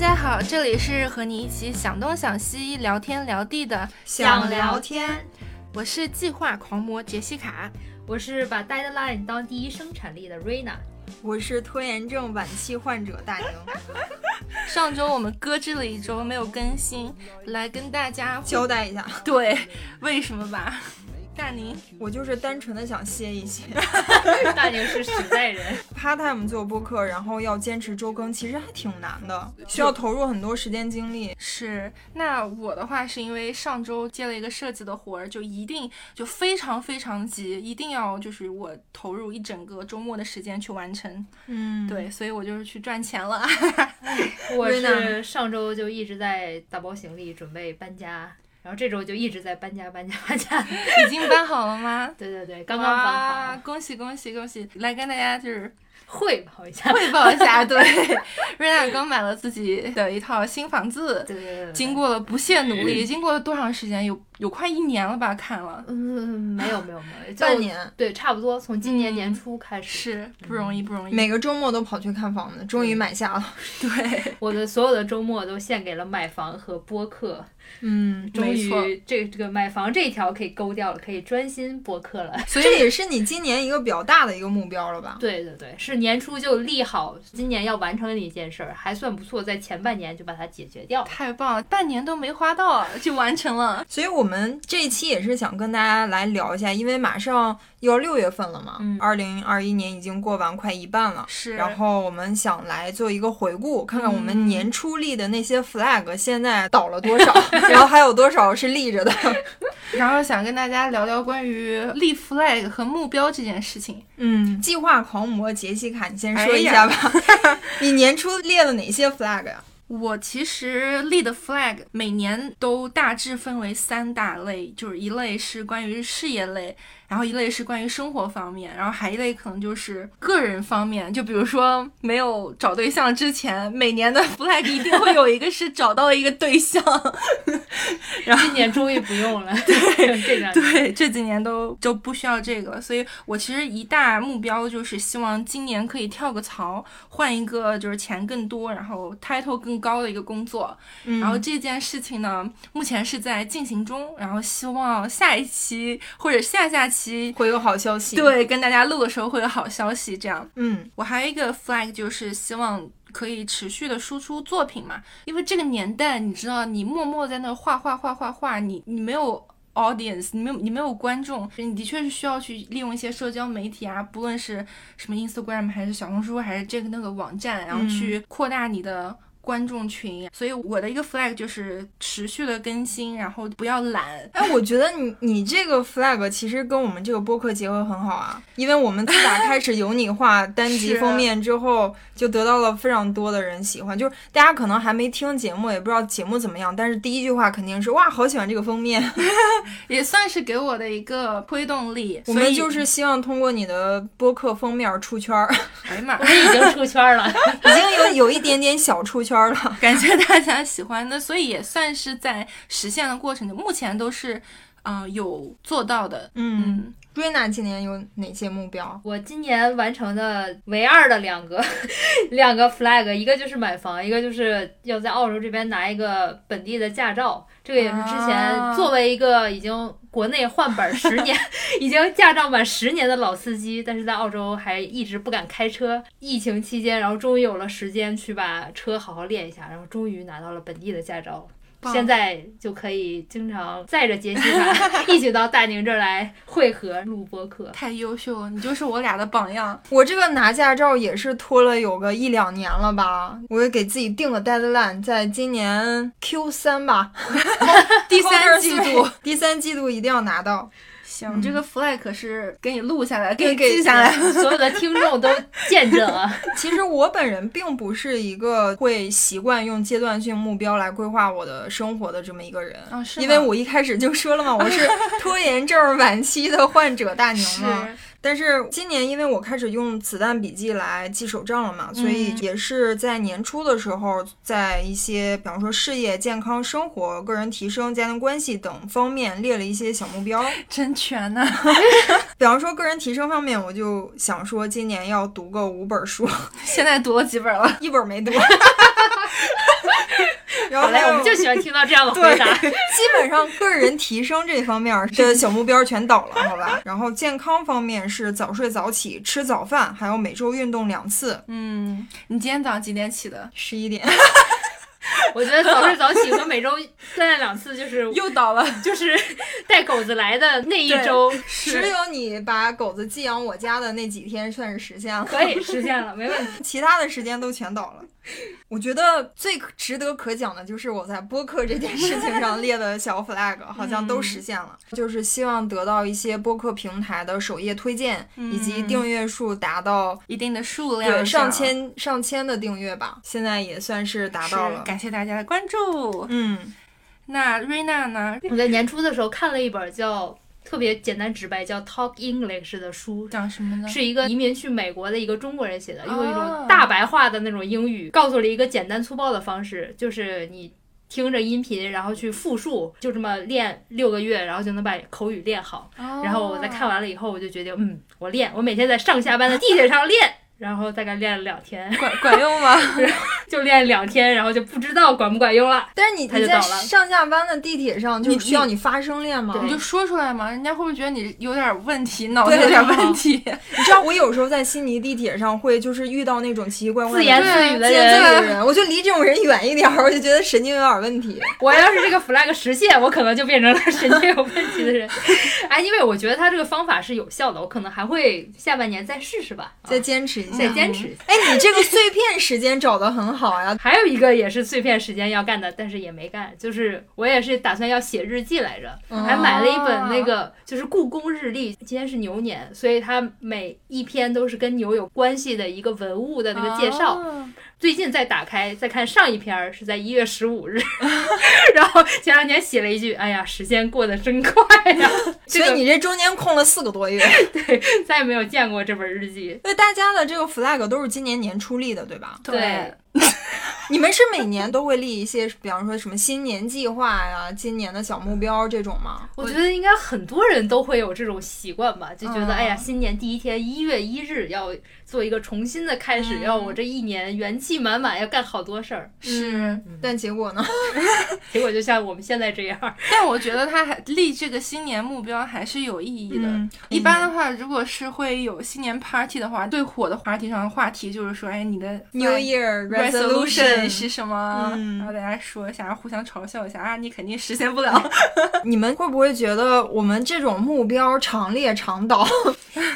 家好，这里是和你一起想东想西、聊天聊地的想聊天，我是计划狂魔杰西卡，我是把 deadline 当第一生产力的 Rena，我是拖延症晚期患者大宁。上周我们搁置了一周没有更新，来跟大家交代一下，对，为什么吧？大宁，我就是单纯的想歇一歇。大宁是实在人，part time 做播客，然后要坚持周更，其实还挺难的，需要投入很多时间精力。是，那我的话是因为上周接了一个设计的活儿，就一定就非常非常急，一定要就是我投入一整个周末的时间去完成。嗯，对，所以我就是去赚钱了。我是上周就一直在打包行李，准备搬家。然后这周就一直在搬家，搬家，搬家，已经搬好了吗？对对对，刚刚搬好。恭喜恭喜恭喜！来跟大家就是汇报一下，汇报一下。对，瑞娜刚买了自己的一套新房子，对对对，经过了不懈努力，经过了多长时间？有。有快一年了吧？看了，嗯，没有没有没有，半年，对，差不多，从今年年初开始，是不容易不容易，每个周末都跑去看房子，终于买下了。对，我的所有的周末都献给了买房和播客。嗯，终于这这个买房这一条可以勾掉了，可以专心播客了。所以这也是你今年一个比较大的一个目标了吧？对对对，是年初就立好今年要完成的一件事儿，还算不错，在前半年就把它解决掉。太棒了，半年都没花到就完成了。所以我们这一期也是想跟大家来聊一下，因为马上。要六月份了嘛？嗯，二零二一年已经过完快一半了。是，然后我们想来做一个回顾，看看我们年初立的那些 flag 现在倒了多少，然后还有多少是立着的。然后想跟大家聊聊关于立 flag 和目标这件事情。嗯，计划狂魔杰西卡，你先说一下吧。你年初列了哪些 flag 呀？我其实立的 flag 每年都大致分为三大类，就是一类是关于事业类。然后一类是关于生活方面，然后还一类可能就是个人方面，就比如说没有找对象之前，每年的 flag 一定会有一个是找到一个对象。然后今年终于不用了，对，对，这几年都就不需要这个，所以我其实一大目标就是希望今年可以跳个槽，换一个就是钱更多，然后 title 更高的一个工作。然后这件事情呢，目前是在进行中，然后希望下一期或者下下期。会有好消息，对，跟大家录的时候会有好消息。这样，嗯，我还有一个 flag，就是希望可以持续的输出作品嘛。因为这个年代，你知道，你默默在那画画画画画，你你没有 audience，你没有你没有观众，你的确是需要去利用一些社交媒体啊，不论是什么 Instagram 还是小红书还是这个那个网站，然后去扩大你的。观众群，所以我的一个 flag 就是持续的更新，然后不要懒。哎，我觉得你你这个 flag 其实跟我们这个播客结合很好啊，因为我们自打开始有你画单集 封面之后，就得到了非常多的人喜欢。就是大家可能还没听节目，也不知道节目怎么样，但是第一句话肯定是哇，好喜欢这个封面，也算是给我的一个推动力。我们就是希望通过你的播客封面出圈儿。哎呀妈，我们已经出圈了，已经有有一点点小出圈。圈了，感谢大家喜欢，那所以也算是在实现的过程中，目前都是，呃，有做到的。嗯，瑞娜今年有哪些目标？我今年完成的唯二的两个两个 flag，一个就是买房，一个就是要在澳洲这边拿一个本地的驾照。这个也是之前作为一个已经国内换本十年、已经驾照满十年的老司机，但是在澳洲还一直不敢开车。疫情期间，然后终于有了时间去把车好好练一下，然后终于拿到了本地的驾照。现在就可以经常载着杰西卡 一起到大宁这儿来汇合录播课，太优秀了！你就是我俩的榜样。我这个拿驾照也是拖了有个一两年了吧，我也给自己定了 deadline，在今年 Q 三吧，第三季度，第三季度一定要拿到。行，这个 flag 可是给你录下来，给你记下来，所有的听众都见证了。其实我本人并不是一个会习惯用阶段性目标来规划我的生活的这么一个人，因为我一开始就说了嘛，我是 拖延症晚期的患者大牛嘛。但是今年，因为我开始用子弹笔记来记手账了嘛，所以也是在年初的时候，在一些比方说事业、健康、生活、个人提升、家庭关系等方面列了一些小目标，真全呢。比方说个人提升方面，我就想说今年要读个五本书，现在读了几本了？一本没读。然后来，我们就喜欢听到这样的 回答。基本上个人提升这方面的小目标全倒了，好吧？然后健康方面是早睡早起，吃早饭，还有每周运动两次。嗯，你今天早上几点起的？十一点。我觉得早睡早起和每周锻炼两次就是又倒了，就是带狗子来的那一周，只有你把狗子寄养我家的那几天算是实现了，可以实现了，没问题。其他的时间都全倒了。我觉得最值得可讲的就是我在播客这件事情上列的小 flag 好像都实现了，就是希望得到一些播客平台的首页推荐，以及订阅数达到一定的数量，对上千上千的订阅吧，现在也算是达到了，感谢大家的关注。嗯，那瑞娜呢？我在年初的时候看了一本叫。特别简单直白，叫 Talk English 的书，讲什么呢？是一个移民去美国的一个中国人写的，用一种大白话的那种英语，告诉了一个简单粗暴的方式，就是你听着音频，然后去复述，就这么练六个月，然后就能把口语练好。然后我在看完了以后，我就决定，嗯，我练，我每天在上下班的地铁上练。然后大概练了两天，管管用吗？就练两天，然后就不知道管不管用了。但是你你在上下班的地铁上，就需要你发声练吗？你就说出来嘛，人家会不会觉得你有点问题，脑子有点问题？你知道 我有时候在悉尼地铁上会就是遇到那种奇奇怪怪、自言自语的人，我就离这种人远一点，我就觉得神经有点问题。我要是这个 flag 实现，我可能就变成了神经有问题的人。哎，因为我觉得他这个方法是有效的，我可能还会下半年再试试吧，再坚持一下，再坚持。哎，你这个碎片时间找的很好呀。还有一个也是碎片时间要干的，但是也没干，就是我也是打算要写日记来着，还买了一本那个就是故宫日历。今天是牛年，所以它每一篇都是跟牛有关系的一个文物的那个介绍。最近再打开再看上一篇是在一月十五日，然后前两天写了一句：“哎呀，时间过得真快呀！” 所以你这中间空了四个多月，对，再也没有见过这本日记。那大家的这个 flag 都是今年年初立的，对吧？对。你们是每年都会立一些，比方说什么新年计划呀、今年的小目标这种吗？我觉得应该很多人都会有这种习惯吧，就觉得哎呀，新年第一天一月一日要做一个重新的开始，要我这一年元气满满，要干好多事儿。是，但结果呢？结果就像我们现在这样。但我觉得他还立这个新年目标还是有意义的。一般的话，如果是会有新年 party 的话，最火的 party 上的话题就是说，哎，你的 New Year resolution。是什么？然后大家说一下，互相嘲笑一下啊！你肯定实现不了。你们会不会觉得我们这种目标长列长倒？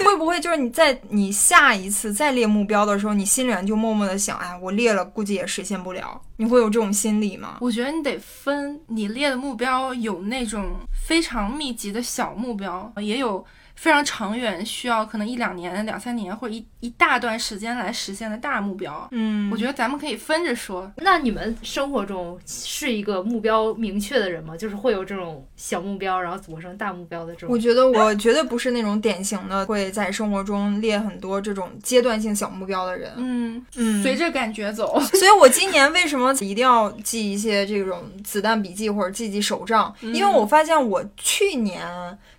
会不会就是你在你下一次再列目标的时候，你心里面就默默的想，哎，我列了，估计也实现不了。你会有这种心理吗？我觉得你得分，你列的目标有那种非常密集的小目标，也有。非常长远，需要可能一两年、两三年或者一一大段时间来实现的大目标。嗯，我觉得咱们可以分着说。那你们生活中是一个目标明确的人吗？就是会有这种小目标，然后组成大目标的这种？我觉得我绝对不是那种典型的会在生活中列很多这种阶段性小目标的人。嗯嗯，随着感觉走。所以我今年为什么一定要记一些这种子弹笔记或者记记手账？因为我发现我去年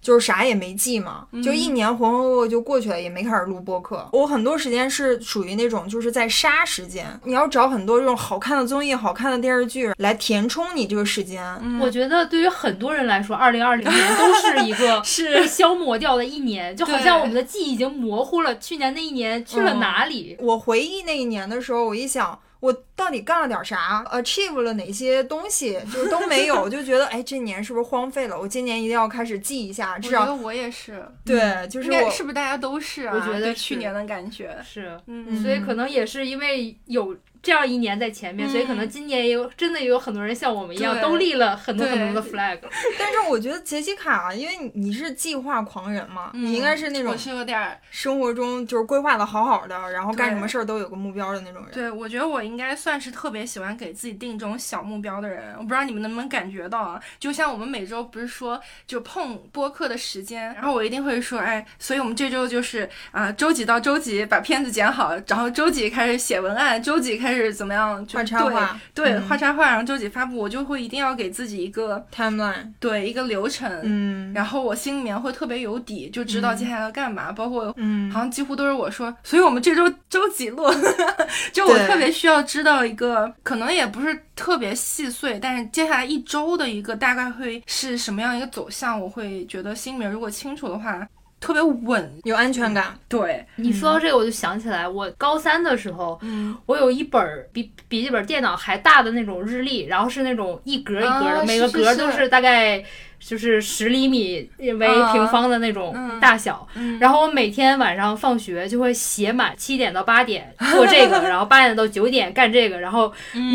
就是啥也没记嘛。就一年浑浑噩噩就过去了，也没开始录播客。我很多时间是属于那种就是在杀时间，你要找很多这种好看的综艺、好看的电视剧来填充你这个时间。我觉得对于很多人来说，二零二零年都是一个 是消磨掉的一年，就好像我们的记忆已经模糊了，去年那一年去了哪里？我回忆那一年的时候，我一想。我到底干了点啥？achieve 了哪些东西？就是都没有，就觉得哎，这年是不是荒废了？我今年一定要开始记一下。至少我觉得我也是。对，就是我是不是大家都是啊？我觉得去年的感觉是，嗯，所以可能也是因为有。这样一年在前面，所以可能今年也有真的也有很多人像我们一样，都立了很多很多的 flag。但是我觉得杰西卡，因为你是计划狂人嘛，你应该是那种我是有点生活中就是规划的好好的，然后干什么事儿都有个目标的那种人。对，我觉得我应该算是特别喜欢给自己定这种小目标的人。我不知道你们能不能感觉到啊？就像我们每周不是说就碰播客的时间，然后我一定会说，哎，所以我们这周就是啊，周几到周几把片子剪好，然后周几开始写文案，周几开始怎么样？画插画，对，画插画，然后周几发布，我就会一定要给自己一个 timeline，对，一个流程，嗯，然后我心里面会特别有底，就知道接下来要干嘛，包括，嗯，好像几乎都是我说，所以我们这周周几录，就我特别需要知道到一个可能也不是特别细碎，但是接下来一周的一个大概会是什么样一个走向，我会觉得心里面如果清楚的话。特别稳，有安全感。对你说到这个，我就想起来，我高三的时候，嗯，我有一本比笔记本电脑还大的那种日历，然后是那种一格一格的，每个格都是大概。就是十厘米为平方的那种大小，然后我每天晚上放学就会写满七点到八点做这个，然后八点到九点干这个，然后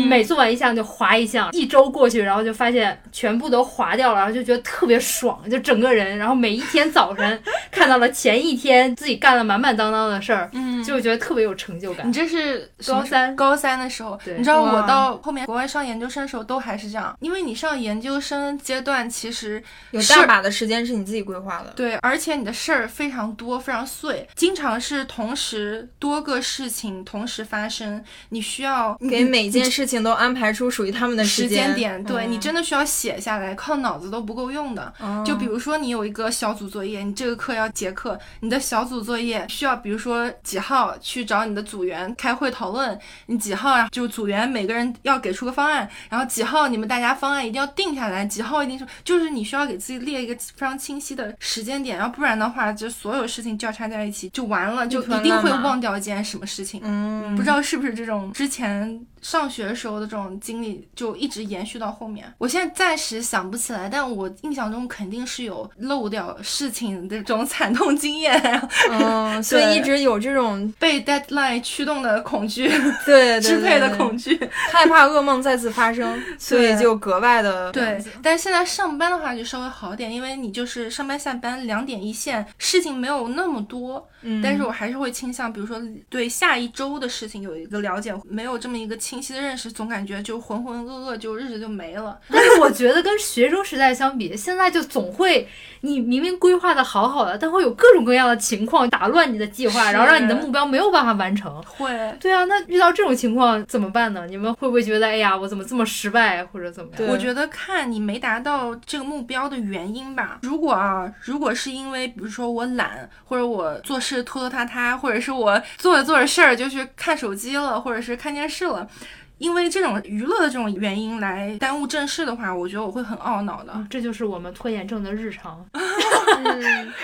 每做完一项就划一项，一周过去，然后就发现全部都划掉了，然后就觉得特别爽，就整个人，然后每一天早晨 看到了前一天自己干了满满当当的事儿，就觉得特别有成就感。你这是高三高三的时候，你知道我到后面国外上研究生的时候都还是这样，因为你上研究生阶段其实。有大把的时间是你自己规划的，对，而且你的事儿非常多，非常碎，经常是同时多个事情同时发生，你需要给每件事情都安排出属于他们的时间点，对你真的需要写下来，靠脑子都不够用的。就比如说你有一个小组作业，你这个课要结课，你的小组作业需要，比如说几号去找你的组员开会讨论，你几号啊？就组员每个人要给出个方案，然后几号你们大家方案一定要定下来，几号一定是就是你需要给。自己列一个非常清晰的时间点，要不然的话，就所有事情交叉在一起就完了，就一定会忘掉一件什么事情。嗯，不知道是不是这种之前。上学时候的这种经历就一直延续到后面，我现在暂时想不起来，但我印象中肯定是有漏掉事情的这种惨痛经验。嗯，所以一直有这种被 deadline 驱动的恐惧，对支配的恐惧，害怕噩梦再次发生，所以就格外的对。但是现在上班的话就稍微好点，因为你就是上班下班两点一线，事情没有那么多。嗯，但是我还是会倾向，比如说对下一周的事情有一个了解，没有这么一个。清晰的认识，总感觉就浑浑噩噩，就日子就没了。但是我觉得跟学生时代相比，现在就总会，你明明规划的好好的，但会有各种各样的情况打乱你的计划，然后让你的目标没有办法完成。会，对啊，那遇到这种情况怎么办呢？你们会不会觉得，哎呀，我怎么这么失败，或者怎么样？我觉得看你没达到这个目标的原因吧。如果啊，如果是因为，比如说我懒，或者我做事拖拖沓沓，或者是我做着做着事儿就去看手机了，或者是看电视了。因为这种娱乐的这种原因来耽误正事的话，我觉得我会很懊恼的。这就是我们拖延症的日常。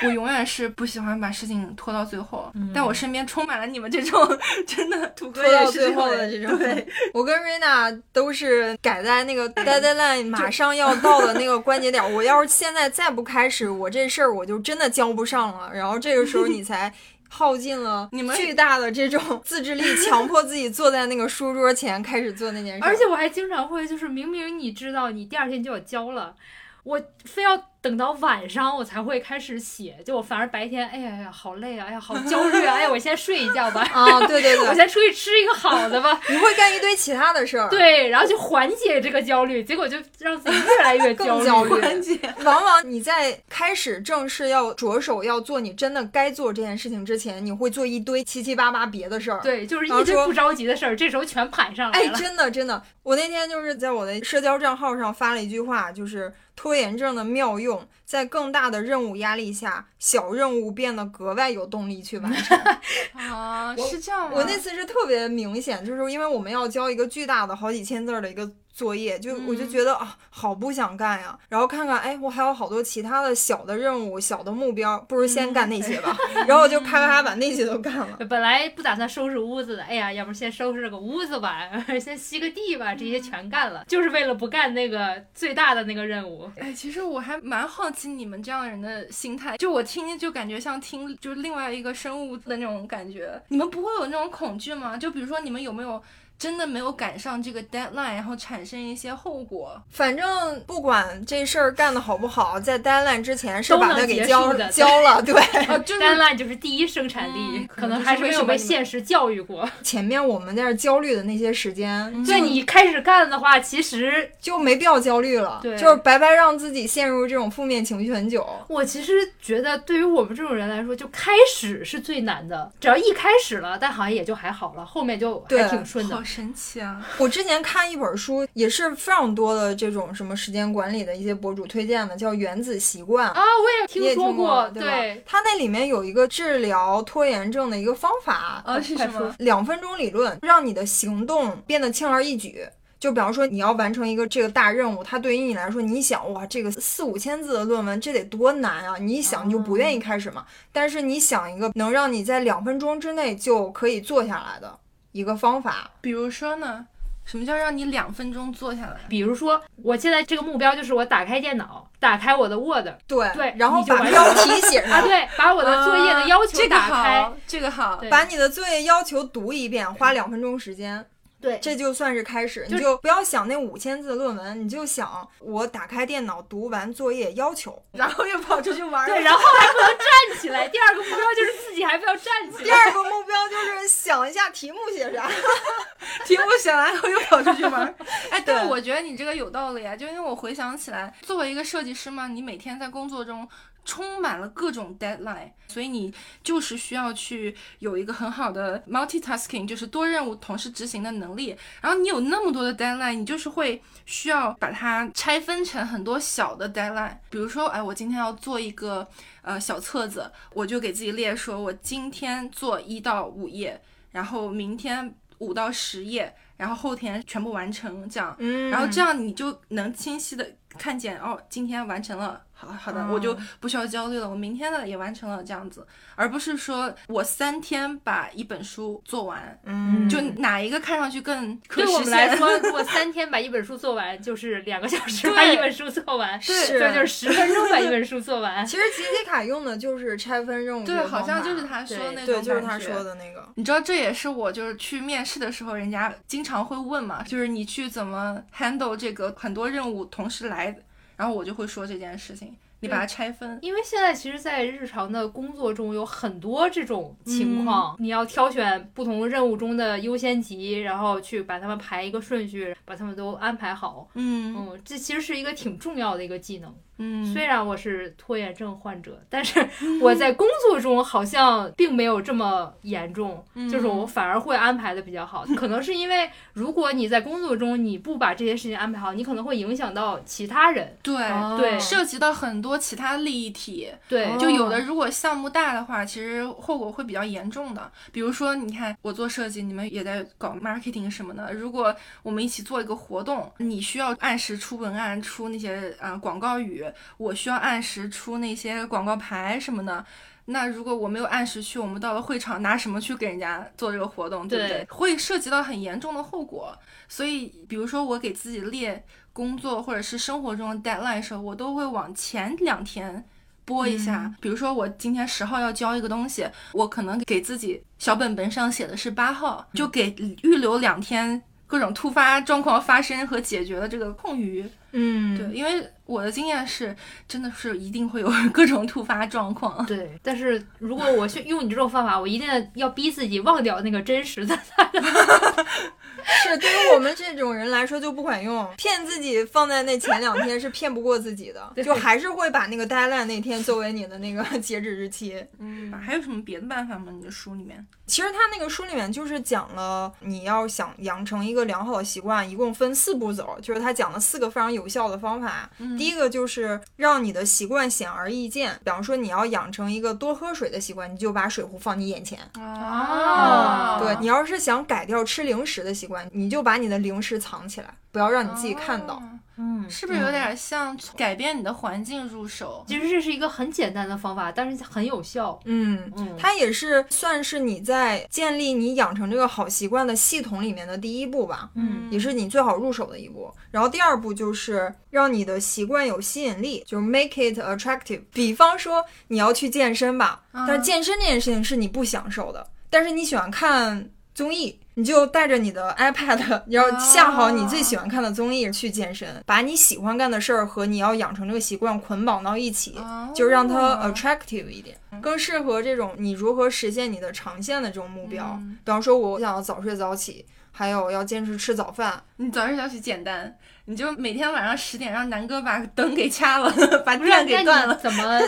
我永远是不喜欢把事情拖到最后，但我身边充满了你们这种真的拖到最后的这种。对，我跟瑞娜都是改在那个 deadline 马上要到的那个关节点。我要是现在再不开始，我这事儿我就真的交不上了。然后这个时候你才。耗尽了你们巨大的这种 自制力，强迫自己坐在那个书桌前开始做那件事。而且我还经常会，就是明明你知道你第二天就要交了，我非要。等到晚上我才会开始写，就我反而白天，哎呀呀，好累啊，哎呀，好焦虑啊，哎呀，我先睡一觉吧。啊，对对对，我先出去吃一个好的吧。你会干一堆其他的事儿。对，然后就缓解这个焦虑，结果就让自己越来越焦虑。缓解。往往你在开始正式要着手要做你真的该做这件事情之前，你会做一堆七七八八别的事儿。对，就是一堆不着急的事儿，这时候全排上来了。哎，真的真的，我那天就是在我的社交账号上发了一句话，就是拖延症的妙用。种在更大的任务压力下，小任务变得格外有动力去完成。啊，是这样吗？我那次是特别明显，就是因为我们要交一个巨大的好几千字的一个。作业就我就觉得啊，好不想干呀。然后看看，哎，我还有好多其他的小的任务、小的目标，不如先干那些吧。然后我就啪啪啪把那些都干了。本来不打算收拾屋子的，哎呀，要不先收拾个屋子吧，先吸个地吧，这些全干了，就是为了不干那个最大的那个任务。哎，其实我还蛮好奇你们这样人的心态，就我听就感觉像听就另外一个生物的那种感觉。你们不会有那种恐惧吗？就比如说你们有没有？真的没有赶上这个 deadline，然后产生一些后果。反正不管这事儿干的好不好，在 deadline 之前是把它给交交了。对，deadline 就是第一生产力，可能还是没有被现实教育过。前面我们在这焦虑的那些时间，对你开始干的话，其实就没必要焦虑了。对，就是白白让自己陷入这种负面情绪很久。我其实觉得，对于我们这种人来说，就开始是最难的。只要一开始了，但好像也就还好了，后面就还挺顺的。神奇啊！我之前看一本书，也是非常多的这种什么时间管理的一些博主推荐的，叫《原子习惯》啊，我也听说过，对它那里面有一个治疗拖延症的一个方法，啊，是什么？两分钟理论，让你的行动变得轻而易举。就比方说，你要完成一个这个大任务，它对于你来说，你想哇，这个四五千字的论文，这得多难啊！你一想你就不愿意开始嘛。但是你想一个能让你在两分钟之内就可以做下来的一个方法，比如说呢，什么叫让你两分钟坐下来？比如说，我现在这个目标就是我打开电脑，打开我的 Word，对对，然后把标题写上，啊，对，把我的作业的要求打开，这个好，把你的作业要求读一遍，花两分钟时间。对，这就算是开始，你就不要想那五千字的论文，你就想我打开电脑读完作业要求，然后又跑出去玩。对，然后还不能站起来。第二个目标就是自己还不要站起来。第二个目标就是想一下题目写啥，题目写完后又跑出去玩。哎，对我觉得你这个有道理啊，就因为我回想起来，作为一个设计师嘛，你每天在工作中。充满了各种 deadline，所以你就是需要去有一个很好的 multitasking，就是多任务同时执行的能力。然后你有那么多的 deadline，你就是会需要把它拆分成很多小的 deadline。比如说，哎，我今天要做一个呃小册子，我就给自己列说，我今天做一到五页，然后明天五到十页，然后后天全部完成，这样，然后这样你就能清晰的看见，哦，今天完成了。好好的，我就不需要焦虑了。我明天的也完成了，这样子，而不是说我三天把一本书做完，嗯，就哪一个看上去更对我们来说，如果三天把一本书做完，就是两个小时把一本书做完，对，这就是十分钟把一本书做完。其实杰西卡用的就是拆分任务，对，好像就是他说的那个对，就是他说的那个。你知道，这也是我就是去面试的时候，人家经常会问嘛，就是你去怎么 handle 这个很多任务同时来。然后我就会说这件事情，你把它拆分，因为现在其实，在日常的工作中有很多这种情况，你要挑选不同任务中的优先级，然后去把它们排一个顺序，把它们都安排好。嗯嗯，这其实是一个挺重要的一个技能。嗯，虽然我是拖延症患者，但是我在工作中好像并没有这么严重，就是我反而会安排的比较好。可能是因为如果你在工作中你不把这些事情安排好，你可能会影响到其他人。对对，涉及到很多其他利益体。对，就有的如果项目大的话，其实后果会比较严重的。比如说，你看我做设计，你们也在搞 marketing 什么的。如果我们一起做一个活动，你需要按时出文案、出那些啊广告语。我需要按时出那些广告牌什么的，那如果我没有按时去，我们到了会场拿什么去给人家做这个活动，对不对？会涉及到很严重的后果。所以，比如说我给自己列工作或者是生活中的 deadline 时候，我都会往前两天拨一下。比如说我今天十号要交一个东西，我可能给自己小本本上写的是八号，就给预留两天各种突发状况发生和解决的这个空余。嗯，对，因为我的经验是，真的是一定会有各种突发状况。对，但是如果我去用你这种方法，我一定要逼自己忘掉那个真实的他。是，对于我们这种人来说就不管用，骗自己放在那前两天是骗不过自己的，就还是会把那个 deadline 那天作为你的那个 截止日期。嗯，还有什么别的办法吗？你的书里面？其实他那个书里面就是讲了，你要想养成一个良好的习惯，一共分四步走，就是他讲了四个非常有效的方法。第一个就是让你的习惯显而易见，比方说你要养成一个多喝水的习惯，你就把水壶放你眼前。啊，对你要是想改掉吃零食的习惯，你就把你的零食藏起来，不要让你自己看到。嗯，是不是有点像改变你的环境入手？其实这是一个很简单的方法，但是很有效。嗯嗯，它也是算是你在建立你养成这个好习惯的系统里面的第一步吧。嗯，也是你最好入手的一步。然后第二步就是让你的习惯有吸引力，就是 make it attractive。比方说你要去健身吧，但是健身这件事情是你不享受的，但是你喜欢看综艺。你就带着你的 iPad，你要下好你最喜欢看的综艺去健身，把你喜欢干的事儿和你要养成这个习惯捆绑到一起，就让它 attractive 一点，更适合这种你如何实现你的长线的这种目标。比方说，我想要早睡早起，还有要坚持吃早饭。你早睡早起简单，你就每天晚上十点让南哥把灯给掐了，把电给断了，怎么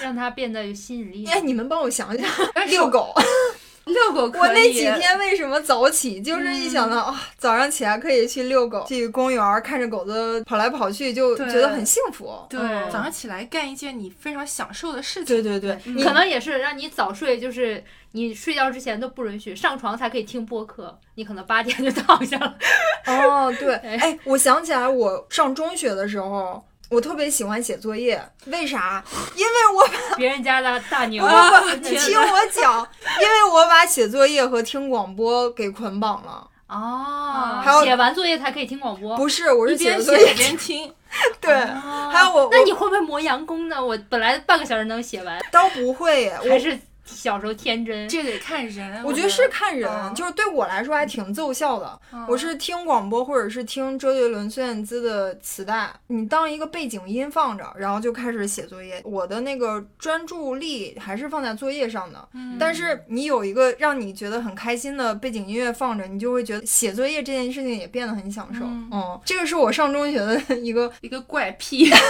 让它变得有吸引力？哎，你们帮我想想，遛狗。遛狗。我那几天为什么早起？就是一想到啊，早上起来可以去遛狗，去公园看着狗子跑来跑去，就觉得很幸福。对，早上起来干一件你非常享受的事情。对对对，可能也是让你早睡，就是你睡觉之前都不允许上床才可以听播客，你可能八点就躺下了。哦，对，哎，我想起来，我上中学的时候。我特别喜欢写作业，为啥？因为我把 别人家的大牛，你听我讲，因为我把写作业和听广播给捆绑了。哦，还有写完作业才可以听广播？不是，我是写作业 边听。对，还有我，那你会不会磨洋工呢？我本来半个小时能写完，倒不会，还是。小时候天真，这得看人。我觉得是看人，就是对我来说还挺奏效的。我是听广播或者是听周杰伦、孙燕姿的磁带，你当一个背景音放着，然后就开始写作业。我的那个专注力还是放在作业上的。但是你有一个让你觉得很开心的背景音乐放着，你就会觉得写作业这件事情也变得很享受。嗯，这个是我上中学的一个一个怪癖。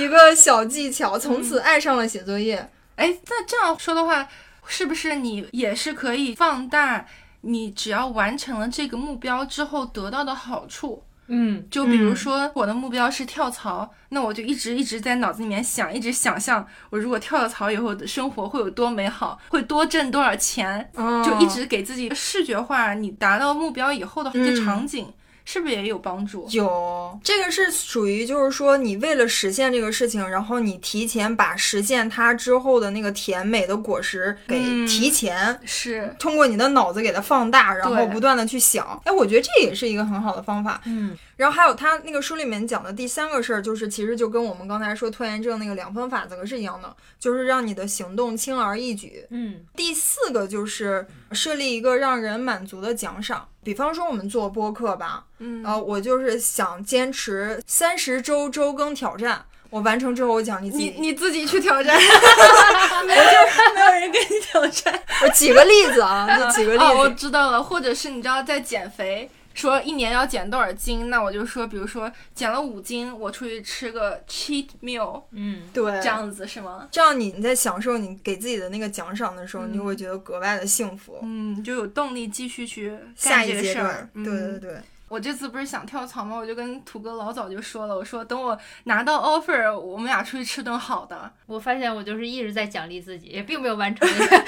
对。一个小技巧，从此爱上了写作业。哎，那这样说的话，是不是你也是可以放大你只要完成了这个目标之后得到的好处？嗯，就比如说我的目标是跳槽，那我就一直一直在脑子里面想，一直想象我如果跳了槽以后的生活会有多美好，会多挣多少钱，就一直给自己视觉化你达到目标以后的一些场景。是不是也有帮助？有，这个是属于就是说，你为了实现这个事情，然后你提前把实现它之后的那个甜美的果实给提前，是通过你的脑子给它放大，然后不断的去想。哎，我觉得这也是一个很好的方法。嗯。然后还有他那个书里面讲的第三个事儿，就是其实就跟我们刚才说拖延症那个两分法则是一样的，就是让你的行动轻而易举。嗯，第四个就是设立一个让人满足的奖赏，比方说我们做播客吧，嗯，然后我就是想坚持三十周周更挑战，我完成之后我奖励自己，你你自己去挑战，我就没有人跟你挑战。我举个例子啊，就举个例子，我知道了，或者是你知道在减肥。说一年要减多少斤，那我就说，比如说减了五斤，我出去吃个 cheat meal，嗯，对，这样子是吗？这样你你在享受你给自己的那个奖赏的时候，你就会觉得格外的幸福，嗯，就有动力继续去下一阶段。对对对。我这次不是想跳槽吗？我就跟土哥老早就说了，我说等我拿到 offer，我们俩出去吃顿好的。我发现我就是一直在奖励自己，也并没有完成那 个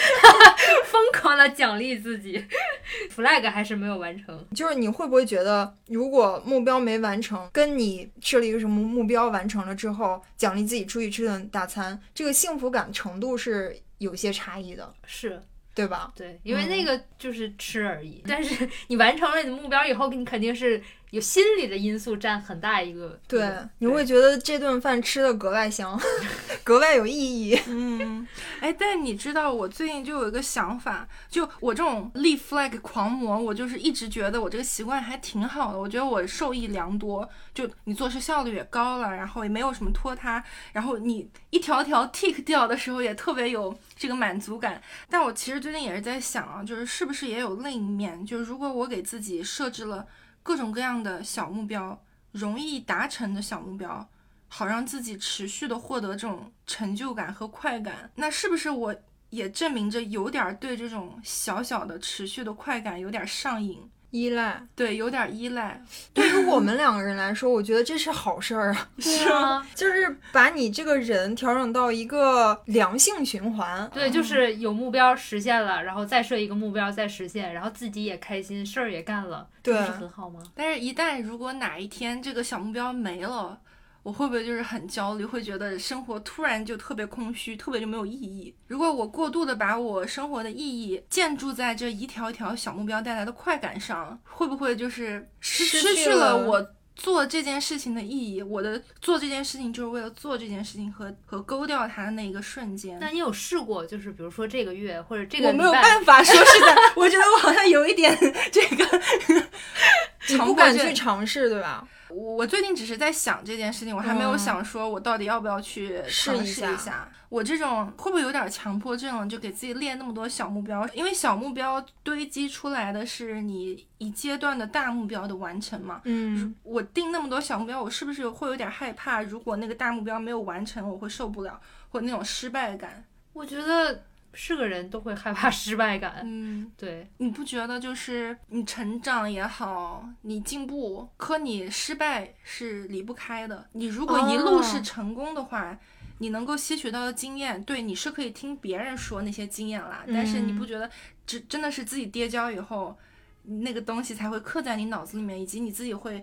疯狂的奖励自己，flag 还是没有完成。就是你会不会觉得，如果目标没完成，跟你设立一个什么目标完成了之后，奖励自己出去吃顿大餐，这个幸福感程度是有些差异的。是。对吧？对，因为那个就是吃而已。但是你完成了你的目标以后，你肯定是有心理的因素占很大一个。对，你会觉得这顿饭吃的格外香，格外有意义。嗯，哎，但你知道，我最近就有一个想法，就我这种立 flag 狂魔，我就是一直觉得我这个习惯还挺好的。我觉得我受益良多，就你做事效率也高了，然后也没有什么拖沓，然后你一条条 tick 掉的时候也特别有。这个满足感，但我其实最近也是在想啊，就是是不是也有另一面？就是如果我给自己设置了各种各样的小目标，容易达成的小目标，好让自己持续的获得这种成就感和快感，那是不是我也证明着有点对这种小小的持续的快感有点上瘾？依赖，对，有点依赖。对于我们两个人来说，我觉得这是好事儿啊。是吗？就是把你这个人调整到一个良性循环。对，就是有目标实现了，然后再设一个目标再实现，然后自己也开心，事儿也干了，对，不是很好吗？但是，一旦如果哪一天这个小目标没了，我会不会就是很焦虑，会觉得生活突然就特别空虚，特别就没有意义？如果我过度的把我生活的意义建筑在这一条一条小目标带来的快感上，会不会就是失失去了我做这件事情的意义？我的做这件事情就是为了做这件事情和和勾掉它的那一个瞬间。那你有试过，就是比如说这个月或者这个我没有办法说是的，我觉得我好像有一点 这个，你不敢去尝试，对吧？我我最近只是在想这件事情，我还没有想说我到底要不要去尝试一下。我这种会不会有点强迫症？就给自己列那么多小目标，因为小目标堆积出来的是你一阶段的大目标的完成嘛。嗯，我定那么多小目标，我是不是会有点害怕？如果那个大目标没有完成，我会受不了，或那种失败感。我觉得是个人都会害怕 失败感。嗯，对，你不觉得就是你成长也好，你进步和你失败是离不开的。你如果一路是成功的话，你能够吸取到的经验，对你是可以听别人说那些经验啦。但是你不觉得，真真的是自己跌跤以后，那个东西才会刻在你脑子里面，以及你自己会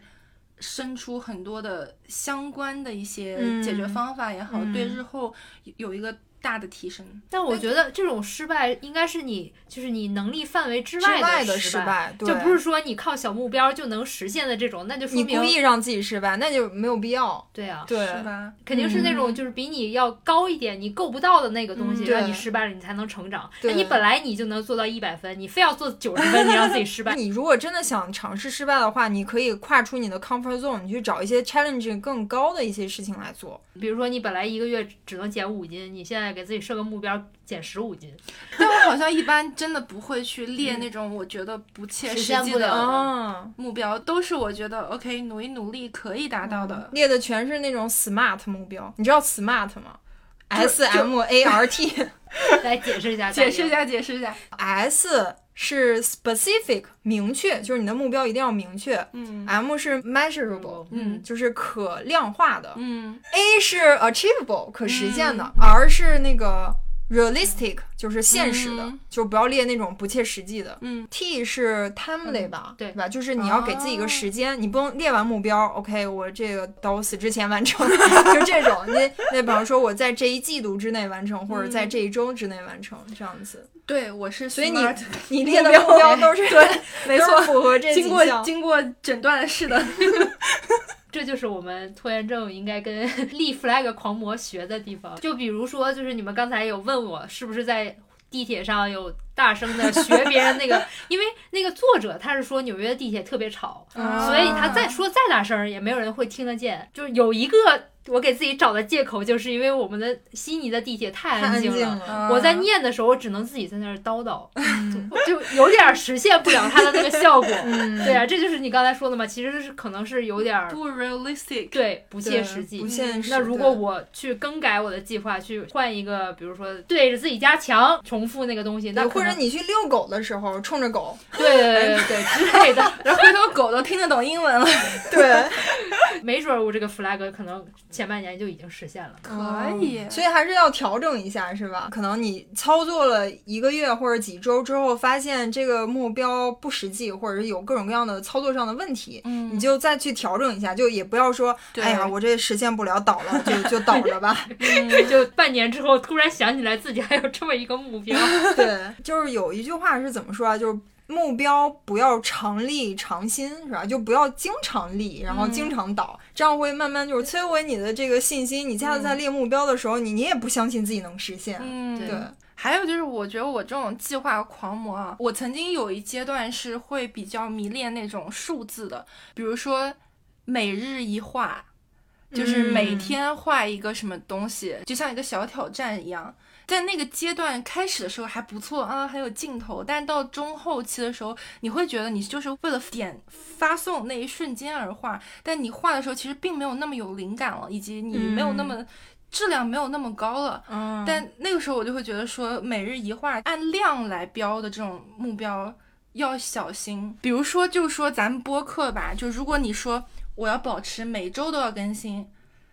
生出很多的相关的一些解决方法也好，对日后有一个。大的提升，但我觉得这种失败应该是你就是你能力范围之外的失败，就不是说你靠小目标就能实现的这种，那就说明你故意让自己失败，那就没有必要。对啊，对，是吧？肯定是那种就是比你要高一点，你够不到的那个东西，让你失败了，你才能成长。那你本来你就能做到一百分，你非要做九十分，你让自己失败。你如果真的想尝试失败的话，你可以跨出你的 comfort zone，你去找一些 challenge 更高的一些事情来做。比如说你本来一个月只能减五斤，你现在给自己设个目标。减十五斤，但我好像一般真的不会去列那种我觉得不切实际的目标，都是我觉得 OK 努一努力可以达到的。列的全是那种 SMART 目标，你知道 SMART 吗？S M A R T，来解释一下，解释一下，解释一下。S 是 specific 明确，就是你的目标一定要明确。嗯，M 是 measurable，嗯，就是可量化的。嗯，A 是 achievable 可实现的，R 是那个。realistic 就是现实的，就不要列那种不切实际的。嗯，T 是 timely 吧，对吧？就是你要给自己一个时间，你不能列完目标，OK，我这个到我死之前完成，就这种。那那比方说我在这一季度之内完成，或者在这一周之内完成，这样子。对，我是。所以你 你列的目标都是对，没错，符合这经过经过诊断是的。这就是我们拖延症应该跟 立 flag 狂魔学的地方。就比如说，就是你们刚才有问我，是不是在地铁上有大声的学别人那个？因为那个作者他是说纽约的地铁特别吵，所以他再说再大声也没有人会听得见。就是有一个。我给自己找的借口就是因为我们的悉尼的地铁太安静了。我在念的时候，我只能自己在那儿叨叨，就有点实现不了它的那个效果。对啊，这就是你刚才说的嘛，其实是可能是有点不 realistic，对，不切实际，不现实。那如果我去更改我的计划，去换一个，比如说对着自己家墙重复那个东西，那或者你去遛狗的时候冲着狗，对对对对之类的，然后回头狗都听得懂英文了，对，没准我这个 flag 可能。前半年就已经实现了，可以，所以还是要调整一下，是吧？可能你操作了一个月或者几周之后，发现这个目标不实际，或者是有各种各样的操作上的问题，嗯，你就再去调整一下，就也不要说，哎呀，我这实现不了，倒了，就就倒着吧。就半年之后突然想起来自己还有这么一个目标，对，就是有一句话是怎么说啊？就是。目标不要常立常新，是吧？就不要经常立，然后经常倒，这样会慢慢就是摧毁你的这个信心。你下次在列目标的时候，你你也不相信自己能实现。嗯，对。还有就是，我觉得我这种计划狂魔啊，我曾经有一阶段是会比较迷恋那种数字的，比如说每日一画，就是每天画一个什么东西，就像一个小挑战一样。在那个阶段开始的时候还不错啊，很有劲头。但到中后期的时候，你会觉得你就是为了点发送那一瞬间而画，但你画的时候其实并没有那么有灵感了，以及你没有那么质量没有那么高了。嗯。但那个时候我就会觉得说，每日一画按量来标的这种目标要小心。比如说，就说咱们播客吧，就如果你说我要保持每周都要更新。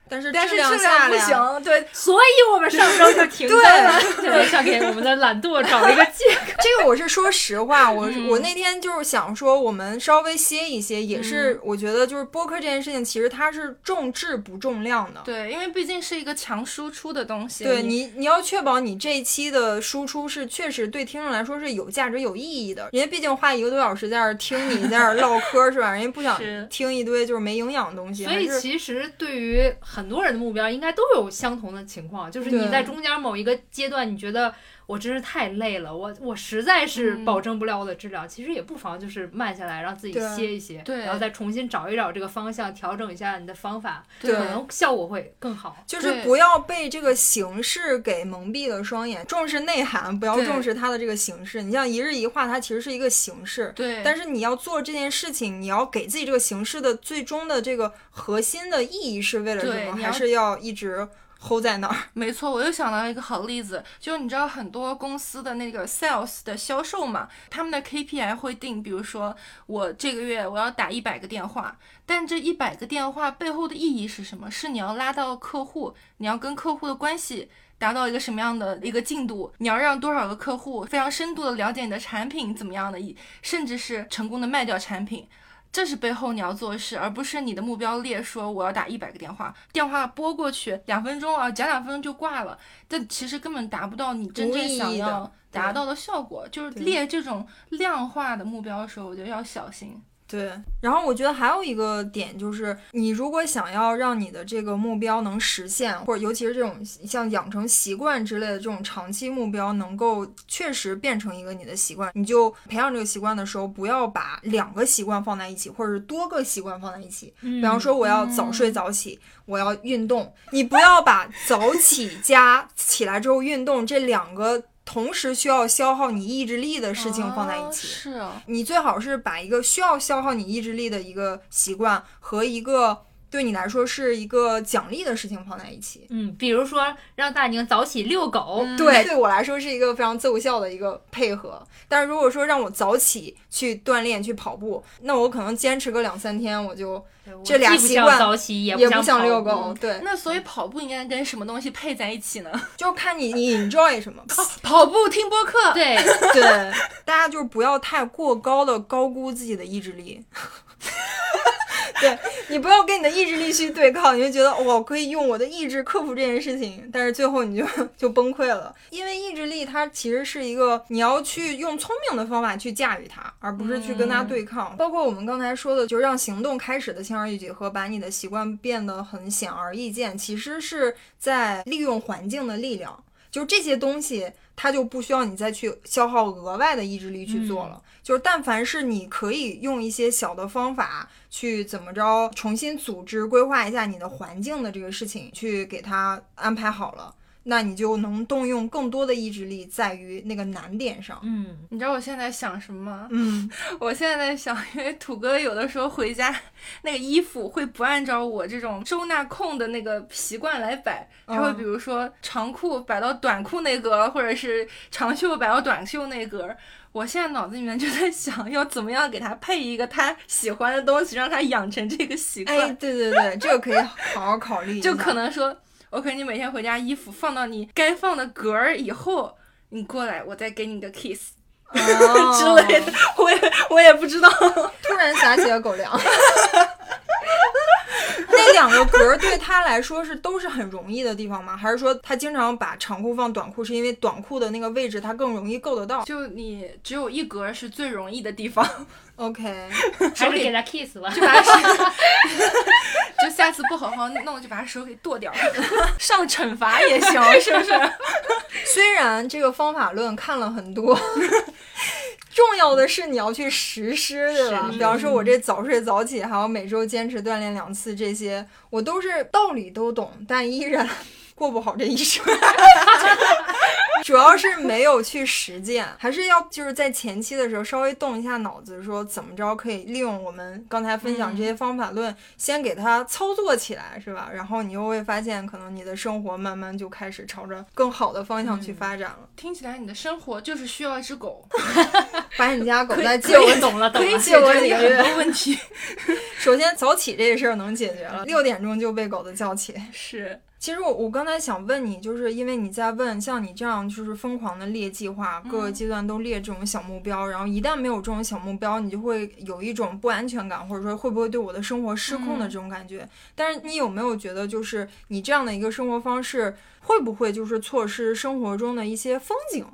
但是质量不行，对，所以我们上周就停更了，对，想给我们的懒惰找一个借口。这个我是说实话，我我那天就是想说，我们稍微歇一歇，也是我觉得就是播客这件事情，其实它是重质不重量的。对，因为毕竟是一个强输出的东西。对你，你要确保你这一期的输出是确实对听众来说是有价值、有意义的。人家毕竟花一个多小时在那儿听你在那儿唠嗑，是吧？人家不想 听一堆就是没营养的东西。所以其实对于很多人的目标应该都有相同的情况，就是你在中间某一个阶段，你觉得。我真是太累了，我我实在是保证不了我的质量。其实也不妨就是慢下来，让自己歇一歇，然后再重新找一找这个方向，调整一下你的方法，可能效果会更好。就是不要被这个形式给蒙蔽了双眼，重视内涵，不要重视它的这个形式。你像一日一画，它其实是一个形式，对。但是你要做这件事情，你要给自己这个形式的最终的这个核心的意义是为了什么？还是要一直。齁在那儿。没错，我又想到一个好例子，就是你知道很多公司的那个 sales 的销售嘛，他们的 KPI 会定，比如说我这个月我要打一百个电话，但这一百个电话背后的意义是什么？是你要拉到客户，你要跟客户的关系。达到一个什么样的一个进度？你要让多少个客户非常深度的了解你的产品怎么样的，甚至是成功的卖掉产品，这是背后你要做的事，而不是你的目标列说我要打一百个电话，电话拨过去两分钟啊，讲两分钟就挂了，但其实根本达不到你真正想要达到的效果。就是列这种量化的目标的时候，我觉得要小心。对，然后我觉得还有一个点就是，你如果想要让你的这个目标能实现，或者尤其是这种像养成习惯之类的这种长期目标能够确实变成一个你的习惯，你就培养这个习惯的时候，不要把两个习惯放在一起，或者是多个习惯放在一起。比方说，我要早睡早起，我要运动，你不要把早起加起来之后运动这两个。同时需要消耗你意志力的事情放在一起，是啊，你最好是把一个需要消耗你意志力的一个习惯和一个。对你来说是一个奖励的事情放在一起，嗯，比如说让大宁早起遛狗，对，对我来说是一个非常奏效的一个配合。但是如果说让我早起去锻炼去跑步，那我可能坚持个两三天，我就这俩习惯早起也不想遛狗。对，那所以跑步应该跟什么东西配在一起呢？就看你你 enjoy 什么。跑步听播客，对对，大家就是不要太过高的高估自己的意志力。对你不要跟你的意志力去对抗，你就觉得我可以用我的意志克服这件事情，但是最后你就 就崩溃了，因为意志力它其实是一个你要去用聪明的方法去驾驭它，而不是去跟它对抗。包括我们刚才说的，就让行动开始的轻而易举和把你的习惯变得很显而易见，其实是在利用环境的力量，就这些东西。它就不需要你再去消耗额外的意志力去做了，就是但凡是你可以用一些小的方法去怎么着重新组织规划一下你的环境的这个事情，去给它安排好了。那你就能动用更多的意志力，在于那个难点上。嗯，你知道我现在想什么吗？嗯，我现在在想，因为土哥有的时候回家，那个衣服会不按照我这种收纳控的那个习惯来摆，他会比如说长裤摆到短裤那格，或者是长袖摆到短袖那格。我现在脑子里面就在想，要怎么样给他配一个他喜欢的东西，让他养成这个习惯。哎，对对对，这个可以好好考虑。就可能说。OK，你每天回家衣服放到你该放的格儿以后，你过来，我再给你个 kiss 之类的，我也我也不知道，突然撒起了狗粮。那两个格对他来说是都是很容易的地方吗？还是说他经常把长裤放短裤，是因为短裤的那个位置他更容易够得到？就你只有一格是最容易的地方。OK，还是给他 kiss 吧，就把手，就下次不好好弄，就把手给剁掉，上惩罚也行，是不是？虽然这个方法论看了很多。重要的是你要去实施，对吧？比方说，我这早睡早起，还有每周坚持锻炼两次，这些我都是道理都懂，但依然过不好这一生。主要是没有去实践，还是要就是在前期的时候稍微动一下脑子，说怎么着可以利用我们刚才分享这些方法论，先给它操作起来，是吧？然后你又会发现，可能你的生活慢慢就开始朝着更好的方向去发展了。听起来你的生活就是需要一只狗，把你家狗再借我，懂了，懂了，借我几个月。问题，首先早起这个事儿能解决了，六点钟就被狗子叫起，是。其实我我刚才想问你，就是因为你在问像你这样就是疯狂的列计划，各个阶段都列这种小目标，然后一旦没有这种小目标，你就会有一种不安全感，或者说会不会对我的生活失控的这种感觉。但是你有没有觉得，就是你这样的一个生活方式，会不会就是错失生活中的一些风景？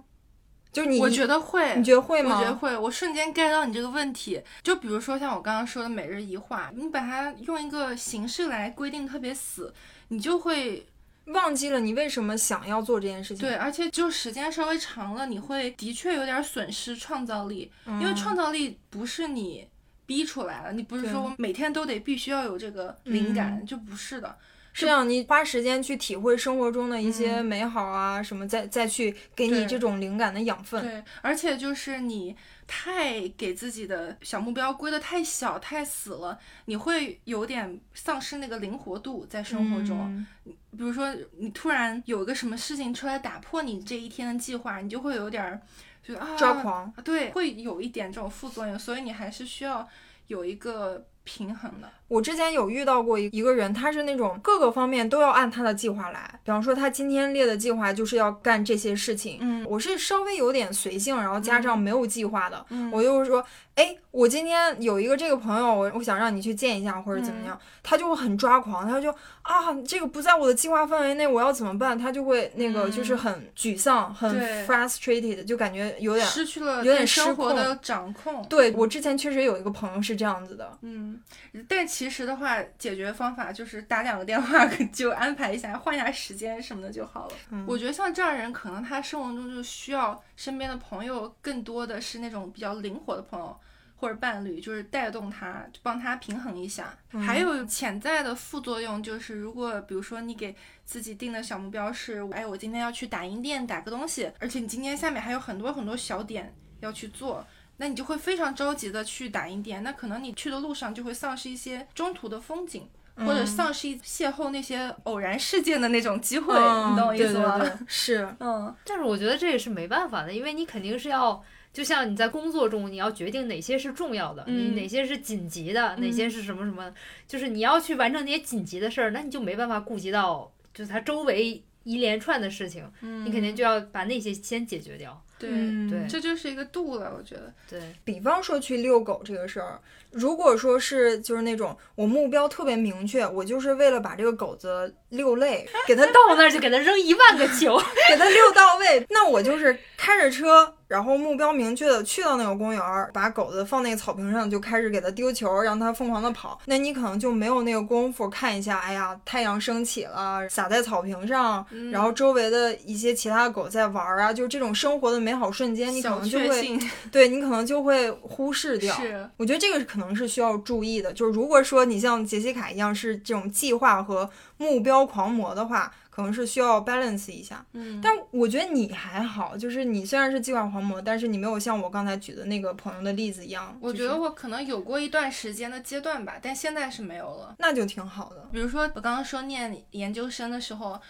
就你，我觉得会，你觉得会吗？我觉得会。我瞬间 get 到你这个问题，就比如说像我刚刚说的每日一画，你把它用一个形式来规定特别死。你就会忘记了你为什么想要做这件事情。对，而且就时间稍微长了，你会的确有点损失创造力，因为创造力不是你逼出来的，你不是说我每天都得必须要有这个灵感，就不是的。是让你花时间去体会生活中的一些美好啊，什么再再去给你这种灵感的养分。对，而且就是你太给自己的小目标归得太小太死了，你会有点丧失那个灵活度在生活中。比如说你突然有一个什么事情出来打破你这一天的计划，你就会有点觉得啊抓狂，对，会有一点这种副作用，所以你还是需要有一个平衡的。我之前有遇到过一一个人，他是那种各个方面都要按他的计划来。比方说，他今天列的计划就是要干这些事情。嗯，我是稍微有点随性，然后加上没有计划的。嗯，我就是说，哎，我今天有一个这个朋友，我我想让你去见一下或者怎么样，他就会很抓狂，他就啊，这个不在我的计划范围内，我要怎么办？他就会那个就是很沮丧，很 frustrated，就感觉有点失去了有点生活的掌控。对我之前确实有一个朋友是这样子的。嗯，但其实的话，解决方法就是打两个电话，就安排一下，换一下时间什么的就好了。我觉得像这样人，可能他生活中就需要身边的朋友更多的是那种比较灵活的朋友或者伴侣，就是带动他，帮他平衡一下。还有潜在的副作用就是，如果比如说你给自己定的小目标是，哎，我今天要去打印店打个东西，而且你今天下面还有很多很多小点要去做。那你就会非常着急的去打印店，那可能你去的路上就会丧失一些中途的风景，或者丧失邂逅那些偶然事件的那种机会，你懂我意思吗？是，嗯。但是我觉得这也是没办法的，因为你肯定是要，就像你在工作中，你要决定哪些是重要的，你哪些是紧急的，哪些是什么什么，就是你要去完成那些紧急的事儿，那你就没办法顾及到，就是它周围一连串的事情，你肯定就要把那些先解决掉。对对，这就是一个度了，我觉得。对比方说去遛狗这个事儿，如果说是就是那种我目标特别明确，我就是为了把这个狗子遛累，给它到那儿就给它扔一万个球，给它遛到位，那我就是开着车。然后目标明确的去到那个公园，把狗子放那个草坪上，就开始给它丢球，让它疯狂的跑。那你可能就没有那个功夫看一下，哎呀，太阳升起了，洒在草坪上，然后周围的一些其他狗在玩啊，就这种生活的美好瞬间，你可能就会，对你可能就会忽视掉。是，我觉得这个可能是需要注意的。就是如果说你像杰西卡一样是这种计划和目标狂魔的话。可能是需要 balance 一下，嗯，但我觉得你还好，就是你虽然是计划狂魔，但是你没有像我刚才举的那个朋友的例子一样。我觉得我可能有过一段时间的阶段吧，但现在是没有了，那就挺好的。比如说我刚刚说念研究生的时候，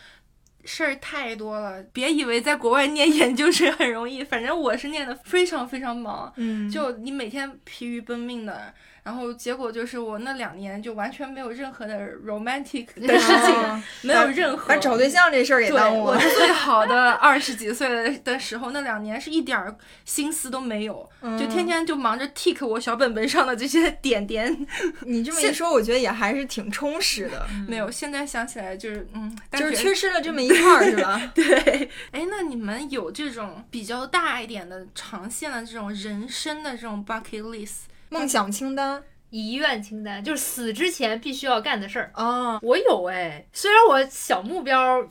事儿太多了，别以为在国外念研究生很容易，反正我是念的非常非常忙，嗯，就你每天疲于奔命的。然后结果就是我那两年就完全没有任何的 romantic 的事情，没有任何把找对象这事儿给耽误了。我 最好的二十几岁的时候，那两年是一点儿心思都没有，就天天就忙着 tick 我小本本上的这些点点。你这么一说，我觉得也还是挺充实的。没有，现在想起来就是嗯，就是缺失了这么一块儿，是吧？对。哎，那你们有这种比较大一点的长线的这种人生的这种 bucket list？梦想清单、遗愿清单，就是死之前必须要干的事儿。啊！我有哎，虽然我小目标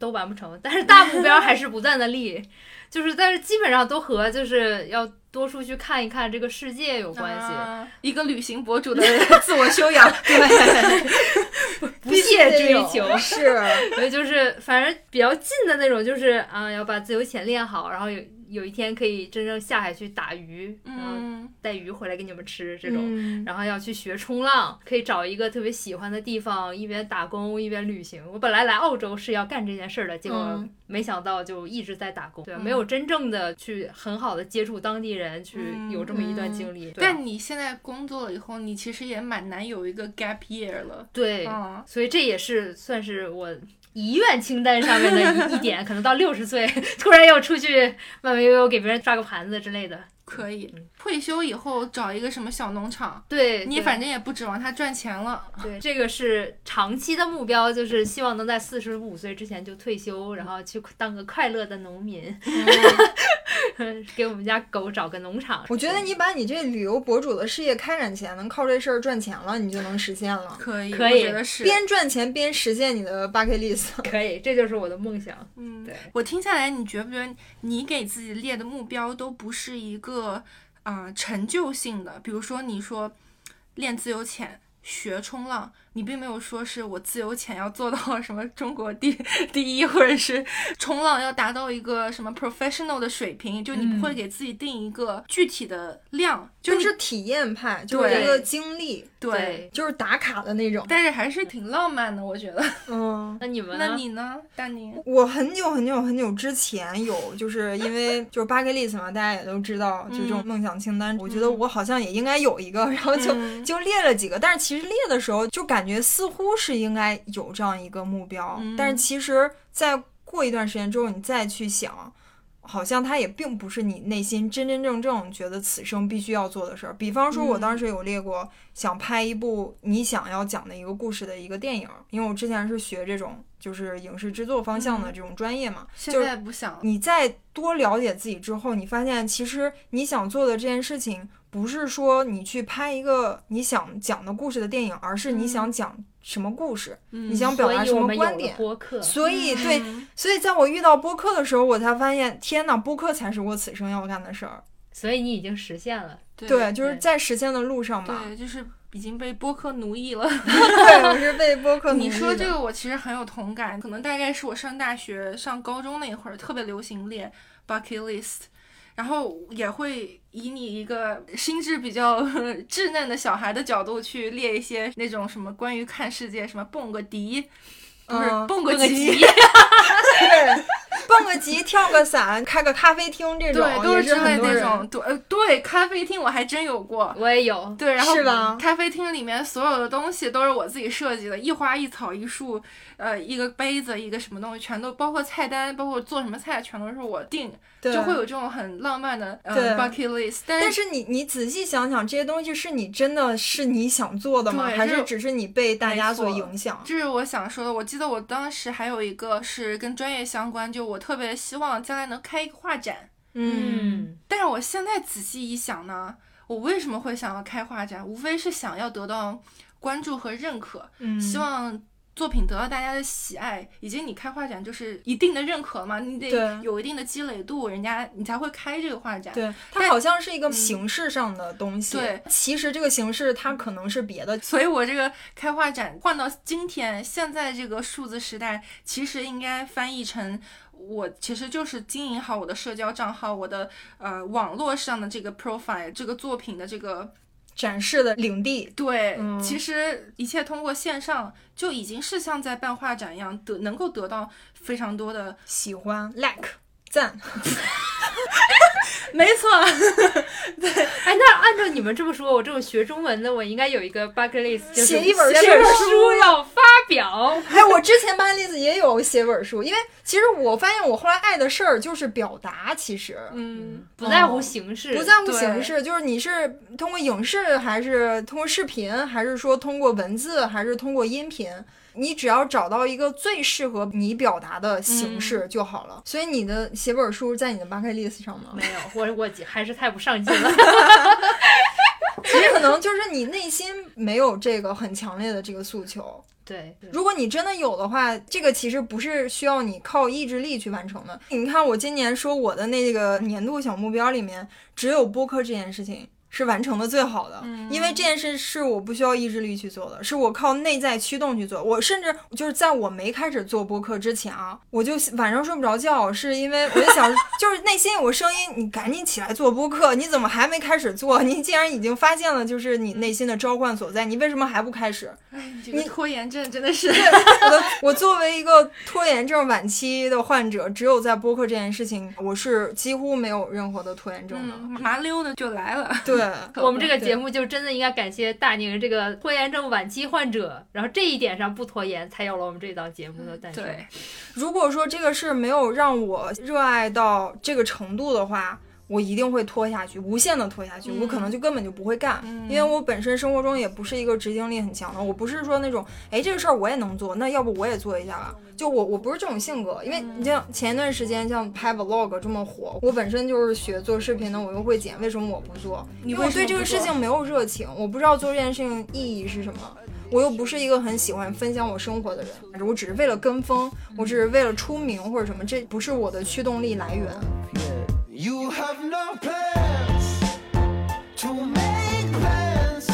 都完不成，但是大目标还是不断的立，就是但是基本上都和就是要多出去看一看这个世界有关系。一个旅行博主的自我修养，对，不懈追求。是，所以就是反正比较近的那种，就是啊要把自由潜练好，然后有。有一天可以真正下海去打鱼，然后带鱼回来给你们吃这种，然后要去学冲浪，可以找一个特别喜欢的地方，一边打工一边旅行。我本来来澳洲是要干这件事儿的，结果没想到就一直在打工，对，没有真正的去很好的接触当地人，去有这么一段经历。但你现在工作了以后，你其实也蛮难有一个 gap year 了，对，所以这也是算是我。遗愿清单上面的一一点，可能到六十岁突然要出去慢慢悠悠给别人刷个盘子之类的，可以。退休以后找一个什么小农场，对你反正也不指望他赚钱了。对，这个是长期的目标，就是希望能在四十五岁之前就退休，然后去当个快乐的农民，给我们家狗找个农场。我觉得你把你这旅游博主的事业开展起来，能靠这事儿赚钱了，你就能实现了。可以，可以，觉得是边赚钱边实现你的 bucket list。可以，这就是我的梦想。嗯，对我听下来，你觉不觉得你给自己列的目标都不是一个？个啊，成就性的，比如说你说练自由潜、学冲浪，你并没有说是我自由潜要做到什么中国第第一，或者是冲浪要达到一个什么 professional 的水平，就你不会给自己定一个具体的量，就是体验派，就是一个经历，对，就是打卡的那种。但是还是挺浪漫的，我觉得。嗯，那你们？那你呢，大宁？我很久很久很久之前有，就是因为就是 bucket list 嘛，大家也都知道，就这种梦想清单，我觉得我好像也应该有一个，然后就就列了几个。但是其实列的时候就感觉似乎是应该有这样一个目标，但是其实在过一段时间之后，你再去想。好像它也并不是你内心真真正正觉得此生必须要做的事儿。比方说，我当时有列过想拍一部你想要讲的一个故事的一个电影，因为我之前是学这种就是影视制作方向的这种专业嘛。现在不想。你再多了解自己之后，你发现其实你想做的这件事情。不是说你去拍一个你想讲的故事的电影，而是你想讲什么故事，你想表达什么观点。播客，所以对，所以在我遇到播客的时候，我才发现，天呐，播客才是我此生要干的事儿。所以你已经实现了，对，就是在实现的路上嘛。对，就是已经被播客奴役了。对，我是被播客奴役。你说这个，我其实很有同感。可能大概是我上大学、上高中那会儿，特别流行列 bucket list。然后也会以你一个心智比较 稚嫩的小孩的角度去列一些那种什么关于看世界，什么蹦个迪，不是蹦个极，对，蹦个极，跳个伞，开个咖啡厅这种，对，都是之类那种。对，对，咖啡厅我还真有过，我也有。对，然后？咖啡厅里面所有的东西都是我自己设计的，一花一草一树。呃，一个杯子，一个什么东西，全都包括菜单，包括做什么菜，全都是我定，就会有这种很浪漫的呃 bucket list。但是你你仔细想想，这些东西是你真的是你想做的吗？还是只是你被大家所影响？这是我想说的。我记得我当时还有一个是跟专业相关，就我特别希望将来能开一个画展。嗯。但是我现在仔细一想呢，我为什么会想要开画展？无非是想要得到关注和认可，希望。作品得到大家的喜爱，以及你开画展就是一定的认可嘛，你得有一定的积累度，人家你才会开这个画展。对，它好像是一个形式上的东西。对，其实这个形式它可能是别的。所以我这个开画展换到今天现在这个数字时代，其实应该翻译成我其实就是经营好我的社交账号，我的呃网络上的这个 profile，这个作品的这个。展示的领地，对，其实一切通过线上就已经是像在办画展一样，得能够得到非常多的喜欢，like 赞。没错，对，哎，那按照你们这么说，我这种学中文的，我应该有一个 bucket list，写一本书要发表。哎，我之前 bucket list 也有写本书，因为其实我发现我后来爱的事儿就是表达，其实，嗯，不在乎形式，不在乎形式，就是你是通过影视，还是通过视频，还是说通过文字，还是通过音频。你只要找到一个最适合你表达的形式就好了。所以你的写本书在你的 bucket list 上吗？没有，我我还是太不上进了。其实可能就是你内心没有这个很强烈的这个诉求。对，如果你真的有的话，这个其实不是需要你靠意志力去完成的。你看我今年说我的那个年度小目标里面，只有播客这件事情。是完成的最好的，因为这件事是我不需要意志力去做的，是我靠内在驱动去做。我甚至就是在我没开始做播客之前啊，我就晚上睡不着觉，是因为我就想，就是内心有个声音，你赶紧起来做播客，你怎么还没开始做？你既然已经发现了，就是你内心的召唤所在，你为什么还不开始？你拖延症真的是，我的我作为一个拖延症晚期的患者，只有在播客这件事情，我是几乎没有任何的拖延症的，麻溜的就来了。对。我们这个节目就真的应该感谢大宁这个拖延症晚期患者，然后这一点上不拖延，才有了我们这档节目的诞生。对，如果说这个事没有让我热爱到这个程度的话。我一定会拖下去，无限的拖下去，我可能就根本就不会干，因为我本身生活中也不是一个执行力很强的，我不是说那种，哎，这个事儿我也能做，那要不我也做一下吧？就我我不是这种性格，因为你像前一段时间像拍 vlog 这么火，我本身就是学做视频的，我又会剪，为什么我不做？因为我对这个事情没有热情，我不知道做这件事情意义是什么，我又不是一个很喜欢分享我生活的人，我只是为了跟风，我只是为了出名或者什么，这不是我的驱动力来源。You have no plans to make plans.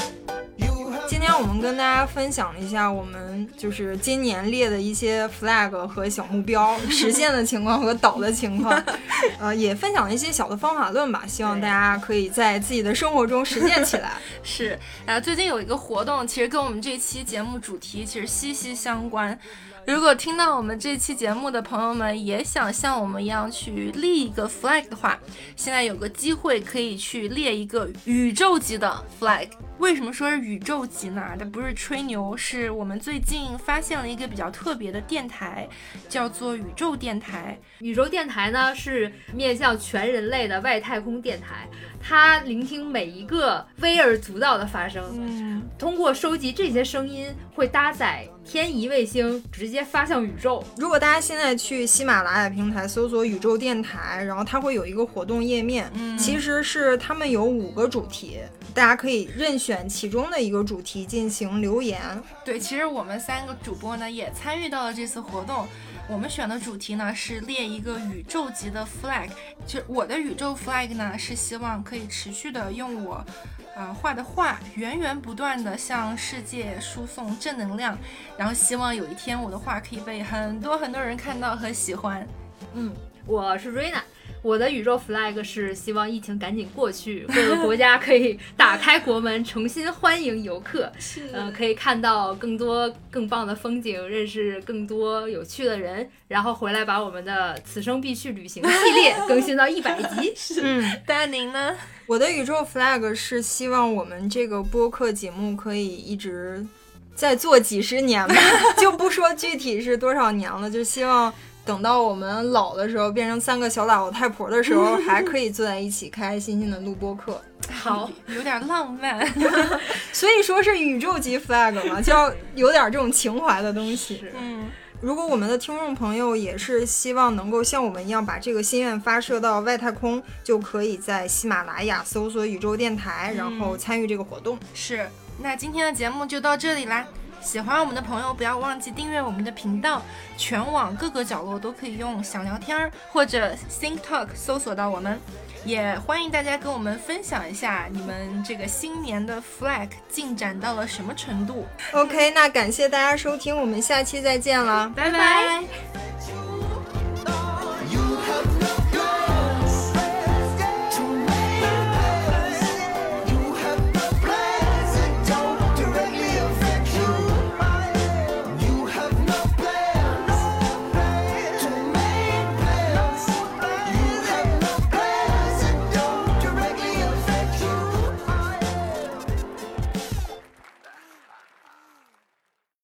今天我们跟大家分享一下我们就是今年列的一些 flag 和小目标实现的情况和倒的情况，呃，也分享一些小的方法论吧，希望大家可以在自己的生活中实践起来。是，呃，最近有一个活动，其实跟我们这期节目主题其实息息相关。如果听到我们这期节目的朋友们也想像我们一样去立一个 flag 的话，现在有个机会可以去列一个宇宙级的 flag。为什么说是宇宙级呢？它不是吹牛，是我们最近发现了一个比较特别的电台，叫做宇宙电台。宇宙电台呢是面向全人类的外太空电台。它聆听每一个微而足道的发声，嗯，通过收集这些声音，会搭载天仪卫星，直接发向宇宙。如果大家现在去喜马拉雅平台搜索“宇宙电台”，然后它会有一个活动页面，嗯，其实是他们有五个主题，大家可以任选其中的一个主题进行留言。对，其实我们三个主播呢也参与到了这次活动。我们选的主题呢是列一个宇宙级的 flag，就我的宇宙 flag 呢是希望可以持续的用我，呃画的画源源不断的向世界输送正能量，然后希望有一天我的画可以被很多很多人看到和喜欢。嗯，我是瑞娜。我的宇宙 flag 是希望疫情赶紧过去，各个国家可以打开国门，重新欢迎游客，嗯，可以看到更多更棒的风景，认识更多有趣的人，然后回来把我们的此生必去旅行系列更新到 一百集。嗯，丹宁呢？我的宇宙 flag 是希望我们这个播客节目可以一直在做几十年吧，就不说具体是多少年了，就希望。等到我们老的时候，变成三个小老太婆的时候，还可以坐在一起，开开心心的录播课。好，有点浪漫。所以说是宇宙级 flag 嘛，就要有点这种情怀的东西。嗯，如果我们的听众朋友也是希望能够像我们一样把这个心愿发射到外太空，就可以在喜马拉雅搜索宇宙电台，然后参与这个活动。是，那今天的节目就到这里啦。喜欢我们的朋友，不要忘记订阅我们的频道。全网各个角落都可以用“想聊天”或者 “think talk” 搜索到我们。也欢迎大家跟我们分享一下你们这个新年的 flag 进展到了什么程度。OK，那感谢大家收听，我们下期再见了，拜拜。